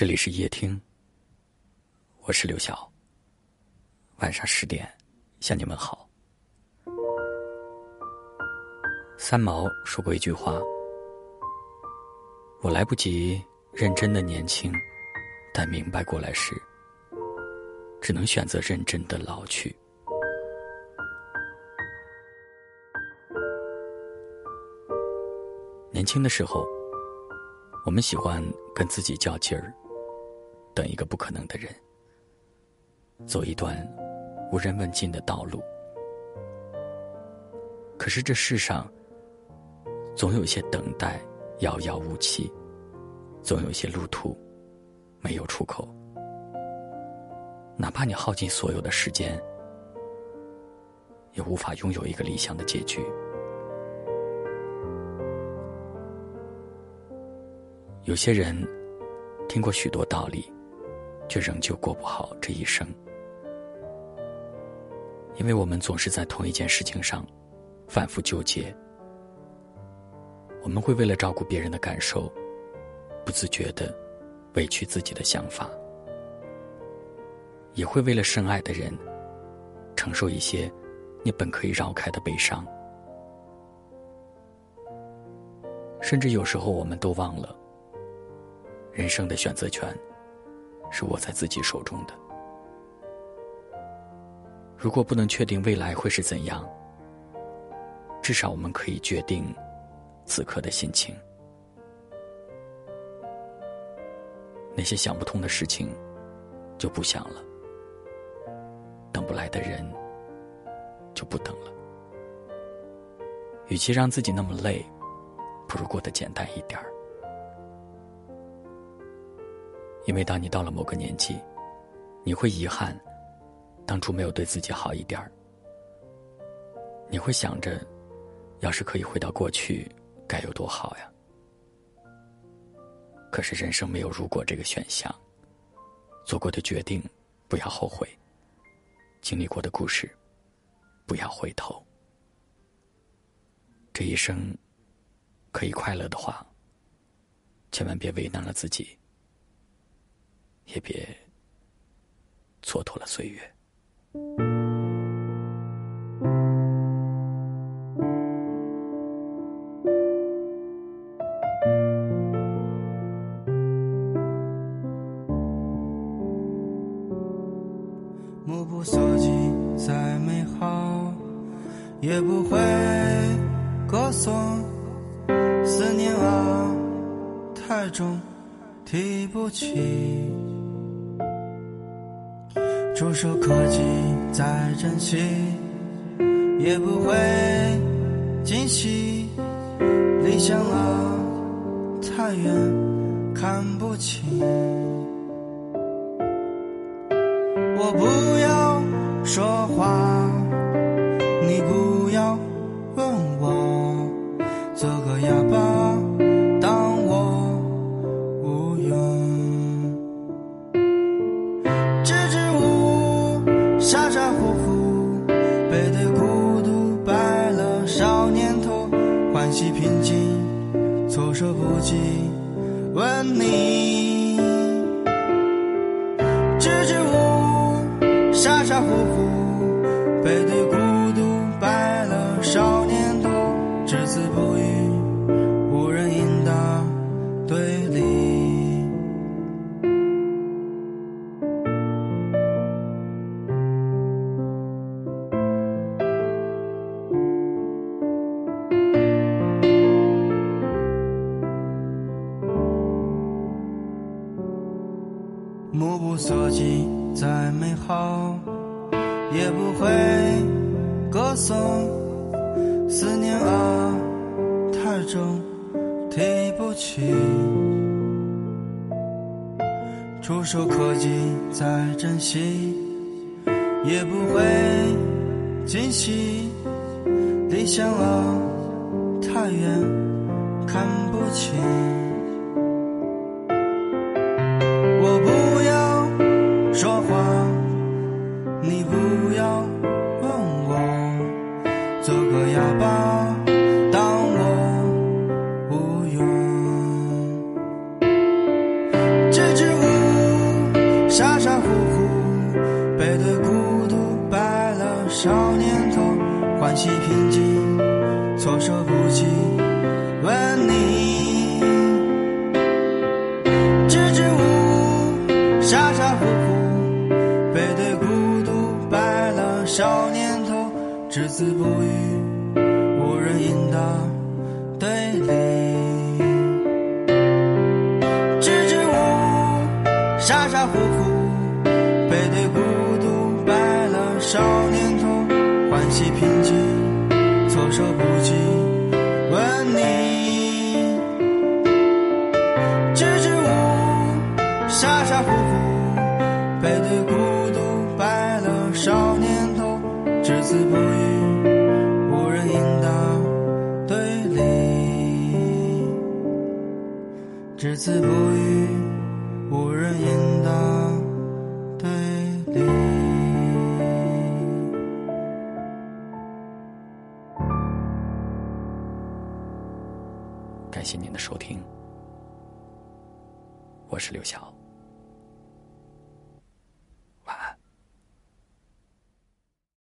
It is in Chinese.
这里是夜听，我是刘晓。晚上十点向你们好。三毛说过一句话：“我来不及认真的年轻，但明白过来时，只能选择认真的老去。”年轻的时候，我们喜欢跟自己较劲儿。等一个不可能的人，走一段无人问津的道路。可是这世上，总有些等待遥遥无期，总有些路途没有出口。哪怕你耗尽所有的时间，也无法拥有一个理想的结局。有些人听过许多道理。却仍旧过不好这一生，因为我们总是在同一件事情上反复纠结。我们会为了照顾别人的感受，不自觉的委屈自己的想法，也会为了深爱的人承受一些你本可以绕开的悲伤。甚至有时候，我们都忘了人生的选择权。是握在自己手中的。如果不能确定未来会是怎样，至少我们可以决定此刻的心情。那些想不通的事情，就不想了；等不来的人，就不等了。与其让自己那么累，不如过得简单一点儿。因为当你到了某个年纪，你会遗憾当初没有对自己好一点儿。你会想着，要是可以回到过去，该有多好呀！可是人生没有如果这个选项，做过的决定不要后悔，经历过的故事不要回头。这一生可以快乐的话，千万别为难了自己。也别蹉跎了岁月。目不所及，再美好，也不会歌颂。思念啊，太重，提不起。触手可及，再珍惜，也不会惊喜。理想啊，太远，看不清。我不要说话，你不要问我，做个样手不及，问你，支支吾吾，傻傻乎乎，背对孤独，白了少年度，只字不语，无人应答，对立。目不所及，再美好，也不会歌颂。思念啊，太重，提不起。触手可及，再珍惜，也不会惊喜。理想啊，太远，看不清。欢喜平静，措手不及。问你，支支吾吾，傻傻乎乎，背对孤独，白了少年头，只字不语，无人应答，对立。支支吾吾，傻傻乎乎，背对孤独，白了少年头，欢喜平静，措手不及。问你，支支吾吾，傻傻乎乎，背对孤独，白了少年头，只字不语，无人应答，对立。只字不语，无人应答，对立。感谢您的收听，我是刘晓。